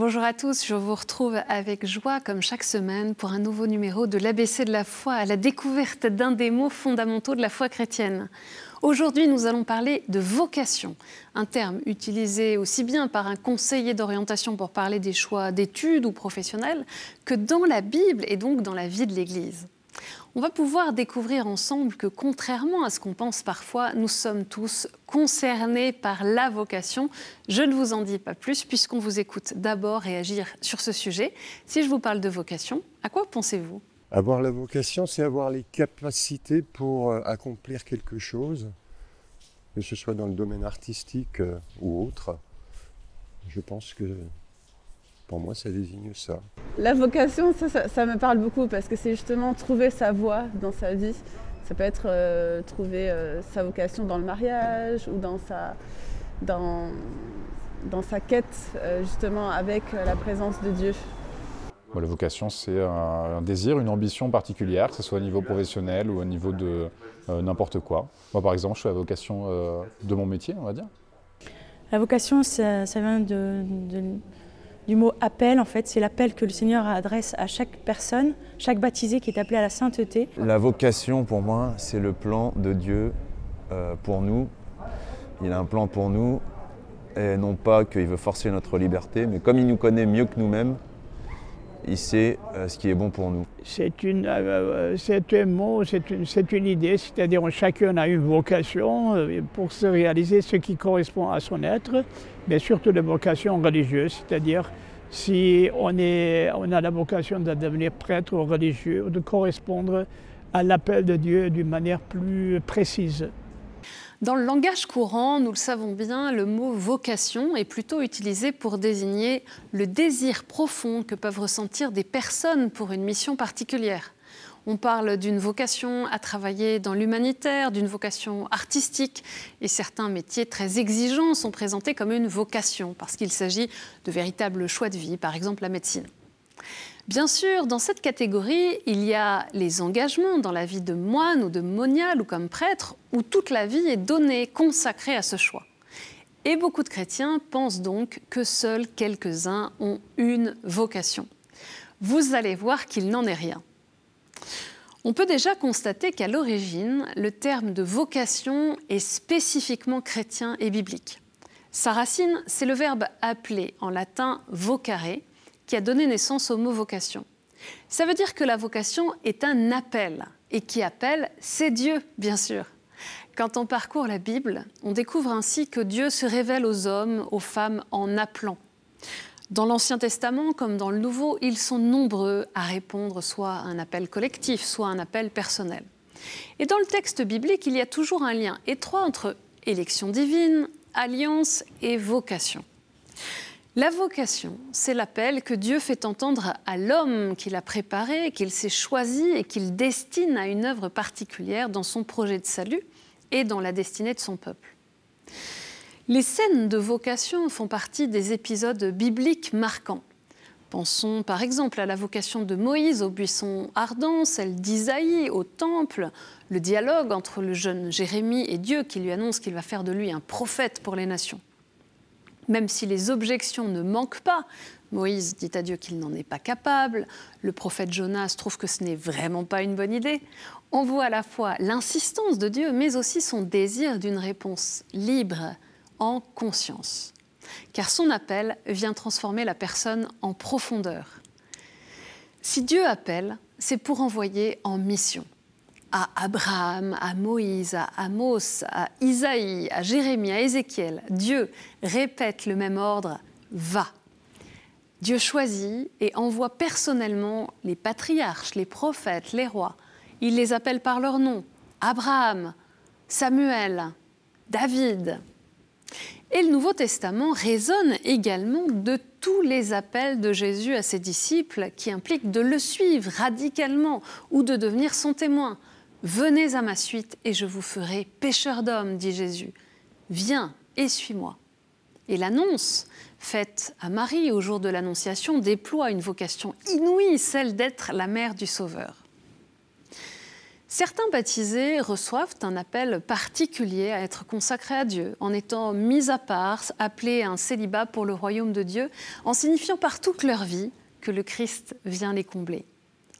Bonjour à tous, je vous retrouve avec joie comme chaque semaine pour un nouveau numéro de l'ABC de la foi à la découverte d'un des mots fondamentaux de la foi chrétienne. Aujourd'hui, nous allons parler de vocation, un terme utilisé aussi bien par un conseiller d'orientation pour parler des choix d'études ou professionnels que dans la Bible et donc dans la vie de l'Église on va pouvoir découvrir ensemble que contrairement à ce qu'on pense parfois, nous sommes tous concernés par la vocation. Je ne vous en dis pas plus puisqu'on vous écoute d'abord réagir sur ce sujet. Si je vous parle de vocation, à quoi pensez-vous? Avoir la vocation, c'est avoir les capacités pour euh, accomplir quelque chose, que ce soit dans le domaine artistique euh, ou autre. Je pense que pour moi, ça désigne ça. La vocation, ça, me parle beaucoup parce que c'est justement trouver sa voie dans sa vie. Ça peut être euh, trouver euh, sa vocation dans le mariage ou dans sa, dans, dans sa quête euh, justement avec la présence de Dieu. la vocation, c'est un, désir, une ambition particulière, que ce soit au niveau professionnel ou au niveau de n'importe quoi. Moi, par exemple, je suis la vocation de mon métier, on va dire. La vocation, ça, vient de du mot appel, en fait, c'est l'appel que le Seigneur adresse à chaque personne, chaque baptisé qui est appelé à la sainteté. La vocation, pour moi, c'est le plan de Dieu euh, pour nous. Il a un plan pour nous, et non pas qu'il veut forcer notre liberté, mais comme il nous connaît mieux que nous-mêmes, euh. C'est euh, un mot, c'est une, idée, c'est-à-dire chacun a une vocation pour se réaliser ce qui correspond à son être mais surtout de vocation religieuse, c'est-à-dire si on, a la vocation de devenir prêtre ou religieux, de correspondre à l'appel de Dieu d'une manière plus précise. Dans le langage courant, nous le savons bien, le mot vocation est plutôt utilisé pour désigner le désir profond que peuvent ressentir des personnes pour une mission particulière. On parle d'une vocation à travailler dans l'humanitaire, d'une vocation artistique, et certains métiers très exigeants sont présentés comme une vocation, parce qu'il s'agit de véritables choix de vie, par exemple la médecine. Bien sûr, dans cette catégorie, il y a les engagements dans la vie de moine ou de monial ou comme prêtre, où toute la vie est donnée, consacrée à ce choix. Et beaucoup de chrétiens pensent donc que seuls quelques-uns ont une vocation. Vous allez voir qu'il n'en est rien. On peut déjà constater qu'à l'origine, le terme de vocation est spécifiquement chrétien et biblique. Sa racine, c'est le verbe appeler, en latin vocare, qui a donné naissance au mot vocation. Ça veut dire que la vocation est un appel, et qui appelle, c'est Dieu, bien sûr. Quand on parcourt la Bible, on découvre ainsi que Dieu se révèle aux hommes, aux femmes, en appelant. Dans l'Ancien Testament comme dans le Nouveau, ils sont nombreux à répondre soit à un appel collectif, soit à un appel personnel. Et dans le texte biblique, il y a toujours un lien étroit entre élection divine, alliance et vocation. La vocation, c'est l'appel que Dieu fait entendre à l'homme qu'il a préparé, qu'il s'est choisi et qu'il destine à une œuvre particulière dans son projet de salut et dans la destinée de son peuple. Les scènes de vocation font partie des épisodes bibliques marquants. Pensons par exemple à la vocation de Moïse au buisson ardent, celle d'Isaïe au temple, le dialogue entre le jeune Jérémie et Dieu qui lui annonce qu'il va faire de lui un prophète pour les nations. Même si les objections ne manquent pas, Moïse dit à Dieu qu'il n'en est pas capable, le prophète Jonas trouve que ce n'est vraiment pas une bonne idée, on voit à la fois l'insistance de Dieu mais aussi son désir d'une réponse libre, en conscience, car son appel vient transformer la personne en profondeur. Si Dieu appelle, c'est pour envoyer en mission à Abraham, à Moïse, à Amos, à Isaïe, à Jérémie, à Ézéchiel. Dieu répète le même ordre, va. Dieu choisit et envoie personnellement les patriarches, les prophètes, les rois. Il les appelle par leur nom. Abraham, Samuel, David, et le Nouveau Testament résonne également de tous les appels de Jésus à ses disciples qui impliquent de le suivre radicalement ou de devenir son témoin. Venez à ma suite et je vous ferai pécheur d'hommes, dit Jésus. Viens et suis-moi. Et l'annonce faite à Marie au jour de l'Annonciation déploie une vocation inouïe, celle d'être la mère du Sauveur. Certains baptisés reçoivent un appel particulier à être consacrés à Dieu, en étant mis à part, appelés à un célibat pour le royaume de Dieu, en signifiant par toute leur vie que le Christ vient les combler.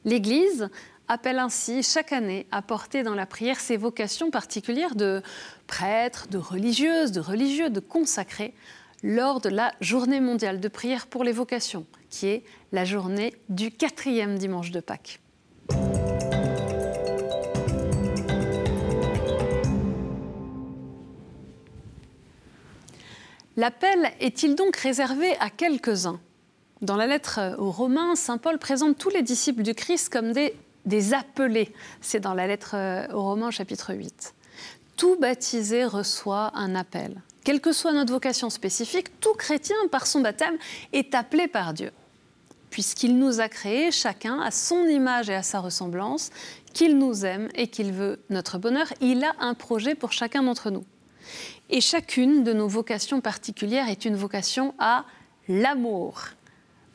L'Église appelle ainsi chaque année à porter dans la prière ses vocations particulières de prêtres, de religieuses, de religieux, de consacrés, lors de la journée mondiale de prière pour les vocations, qui est la journée du quatrième dimanche de Pâques. L'appel est-il donc réservé à quelques-uns? Dans la lettre aux Romains, Saint Paul présente tous les disciples du Christ comme des, des appelés. C'est dans la lettre aux Romains chapitre 8. Tout baptisé reçoit un appel. Quelle que soit notre vocation spécifique, tout chrétien, par son baptême, est appelé par Dieu. Puisqu'il nous a créés chacun à son image et à sa ressemblance, qu'il nous aime et qu'il veut notre bonheur, il a un projet pour chacun d'entre nous. Et chacune de nos vocations particulières est une vocation à l'amour.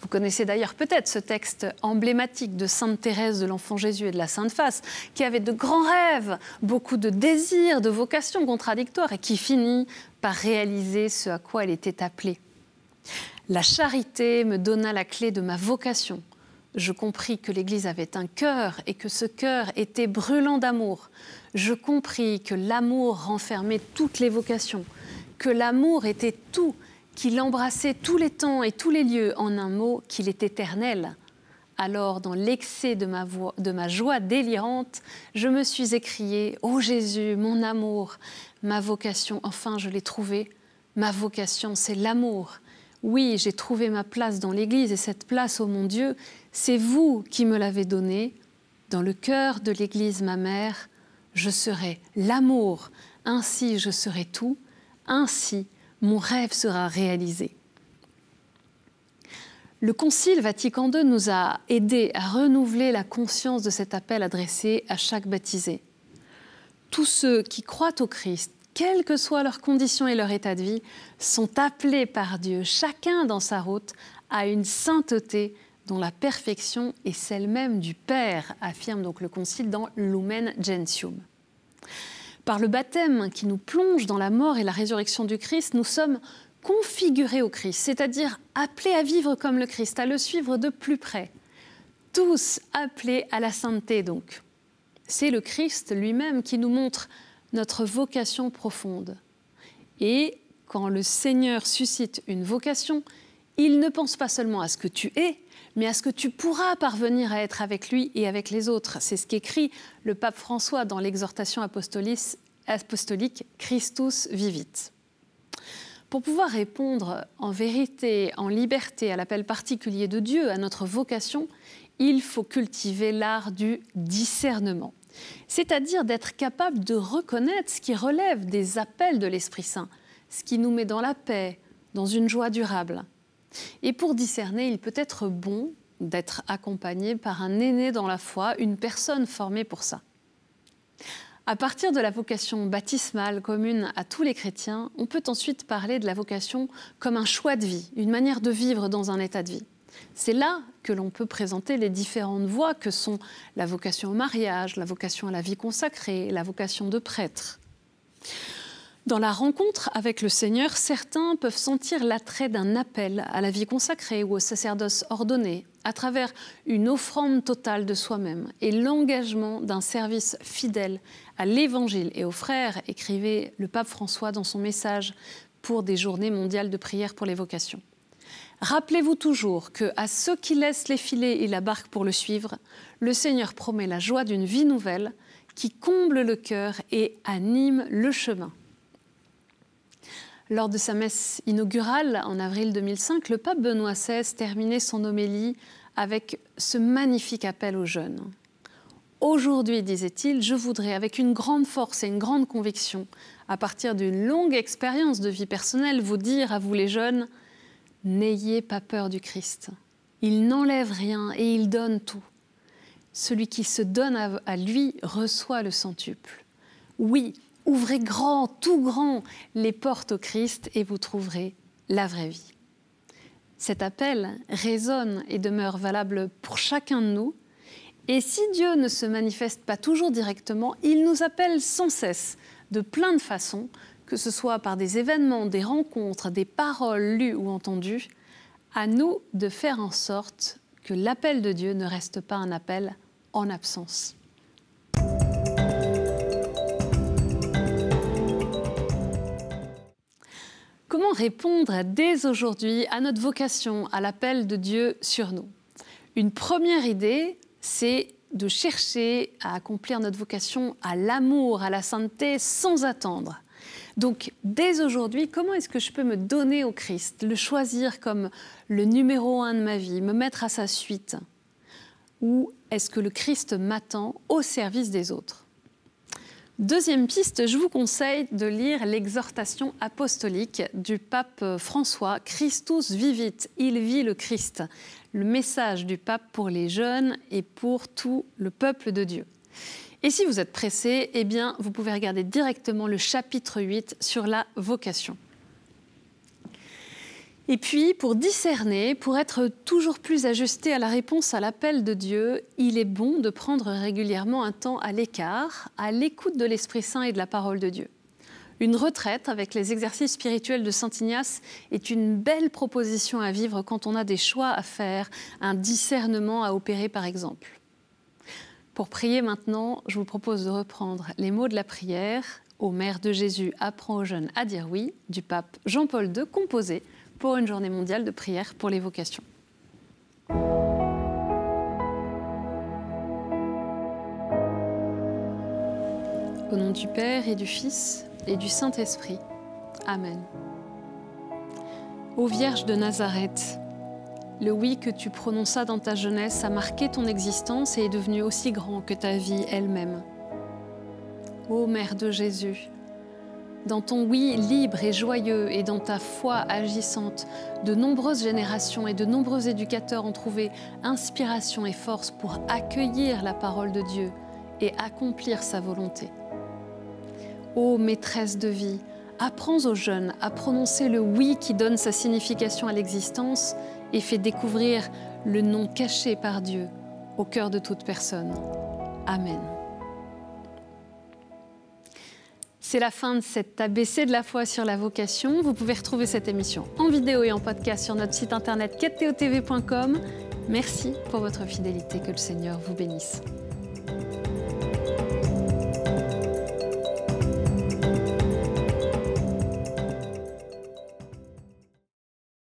Vous connaissez d'ailleurs peut-être ce texte emblématique de Sainte Thérèse de l'Enfant Jésus et de la Sainte Face, qui avait de grands rêves, beaucoup de désirs, de vocations contradictoires et qui finit par réaliser ce à quoi elle était appelée. La charité me donna la clé de ma vocation. Je compris que l'Église avait un cœur et que ce cœur était brûlant d'amour je compris que l'amour renfermait toutes les vocations, que l'amour était tout, qu'il embrassait tous les temps et tous les lieux, en un mot, qu'il est éternel. Alors, dans l'excès de ma, de ma joie délirante, je me suis écrié Ô Jésus, mon amour, ma vocation, enfin je l'ai trouvée. Ma vocation, c'est l'amour. Oui, j'ai trouvé ma place dans l'Église et cette place, ô mon Dieu, c'est vous qui me l'avez donnée. Dans le cœur de l'Église, ma mère, je serai l'amour, ainsi je serai tout, ainsi mon rêve sera réalisé. Le Concile Vatican II nous a aidés à renouveler la conscience de cet appel adressé à chaque baptisé. Tous ceux qui croient au Christ, quelles que soient leurs conditions et leur état de vie, sont appelés par Dieu, chacun dans sa route, à une sainteté dont la perfection est celle même du Père, affirme donc le Concile dans Lumen Gentium. Par le baptême qui nous plonge dans la mort et la résurrection du Christ, nous sommes configurés au Christ, c'est-à-dire appelés à vivre comme le Christ, à le suivre de plus près. Tous appelés à la sainteté donc. C'est le Christ lui-même qui nous montre notre vocation profonde. Et quand le Seigneur suscite une vocation, il ne pense pas seulement à ce que tu es, mais à ce que tu pourras parvenir à être avec lui et avec les autres. C'est ce qu'écrit le pape François dans l'exhortation apostolique Christus vivit. Pour pouvoir répondre en vérité, en liberté à l'appel particulier de Dieu, à notre vocation, il faut cultiver l'art du discernement, c'est-à-dire d'être capable de reconnaître ce qui relève des appels de l'Esprit Saint, ce qui nous met dans la paix, dans une joie durable. Et pour discerner, il peut être bon d'être accompagné par un aîné dans la foi, une personne formée pour ça. À partir de la vocation baptismale commune à tous les chrétiens, on peut ensuite parler de la vocation comme un choix de vie, une manière de vivre dans un état de vie. C'est là que l'on peut présenter les différentes voies que sont la vocation au mariage, la vocation à la vie consacrée, la vocation de prêtre. Dans la rencontre avec le Seigneur, certains peuvent sentir l'attrait d'un appel à la vie consacrée ou au sacerdoce ordonné, à travers une offrande totale de soi-même et l'engagement d'un service fidèle à l'Évangile et aux frères, écrivait le pape François dans son message pour des journées mondiales de prière pour les vocations. Rappelez-vous toujours que à ceux qui laissent les filets et la barque pour le suivre, le Seigneur promet la joie d'une vie nouvelle qui comble le cœur et anime le chemin. Lors de sa messe inaugurale en avril 2005, le pape Benoît XVI terminait son homélie avec ce magnifique appel aux jeunes. Aujourd'hui, disait-il, je voudrais, avec une grande force et une grande conviction, à partir d'une longue expérience de vie personnelle, vous dire à vous les jeunes, n'ayez pas peur du Christ. Il n'enlève rien et il donne tout. Celui qui se donne à, lui reçoit le centuple. Oui, Ouvrez grand, tout grand, les portes au Christ et vous trouverez la vraie vie. Cet appel résonne et demeure valable pour chacun de nous Et si Dieu ne se manifeste pas toujours directement, il nous appelle sans cesse, de plein de façons, que ce soit par des événements, des rencontres, des paroles lues ou entendues, à nous de faire en sorte que l'appel de Dieu ne reste pas un appel en absence. Comment répondre dès aujourd'hui à notre vocation, à l'appel de Dieu sur nous? Une première idée, c'est de chercher à accomplir notre vocation à l'amour, à la sainteté, sans attendre. Donc, dès aujourd'hui, comment est-ce que je peux me donner au Christ, le choisir comme le numéro un de ma vie, me mettre à sa suite? Ou est-ce que le Christ m'attend au service des autres? Deuxième piste, je vous conseille de lire l'exhortation apostolique du pape François, Christus vivit, il vit le Christ, le message du pape pour les jeunes et pour tout le peuple de Dieu. Et si vous êtes pressé, eh bien, vous pouvez regarder directement le chapitre 8 sur la vocation. Et puis, pour discerner, pour être toujours plus ajusté à la réponse à l'appel de Dieu, il est bon de prendre régulièrement un temps à l'écart, à l'écoute de l'Esprit Saint et de la parole de Dieu. Une retraite avec les exercices spirituels de Saint Ignace est une belle proposition à vivre quand on a des choix à faire, un discernement à opérer par exemple. Pour prier maintenant, je vous propose de reprendre les mots de la prière Ô Mère de Jésus, apprend aux jeunes à dire oui du pape Jean-Paul II, composé pour une journée mondiale de prière pour les vocations. Au nom du Père et du Fils et du Saint-Esprit. Amen. Ô Vierge de Nazareth, le oui que tu prononças dans ta jeunesse a marqué ton existence et est devenu aussi grand que ta vie elle-même. Ô Mère de Jésus, dans ton oui libre et joyeux et dans ta foi agissante, de nombreuses générations et de nombreux éducateurs ont trouvé inspiration et force pour accueillir la parole de Dieu et accomplir sa volonté. Ô maîtresse de vie, apprends aux jeunes à prononcer le oui qui donne sa signification à l'existence et fait découvrir le nom caché par Dieu au cœur de toute personne. Amen. C'est la fin de cet ABC de la foi sur la vocation. Vous pouvez retrouver cette émission en vidéo et en podcast sur notre site internet queteotv.com. Merci pour votre fidélité. Que le Seigneur vous bénisse.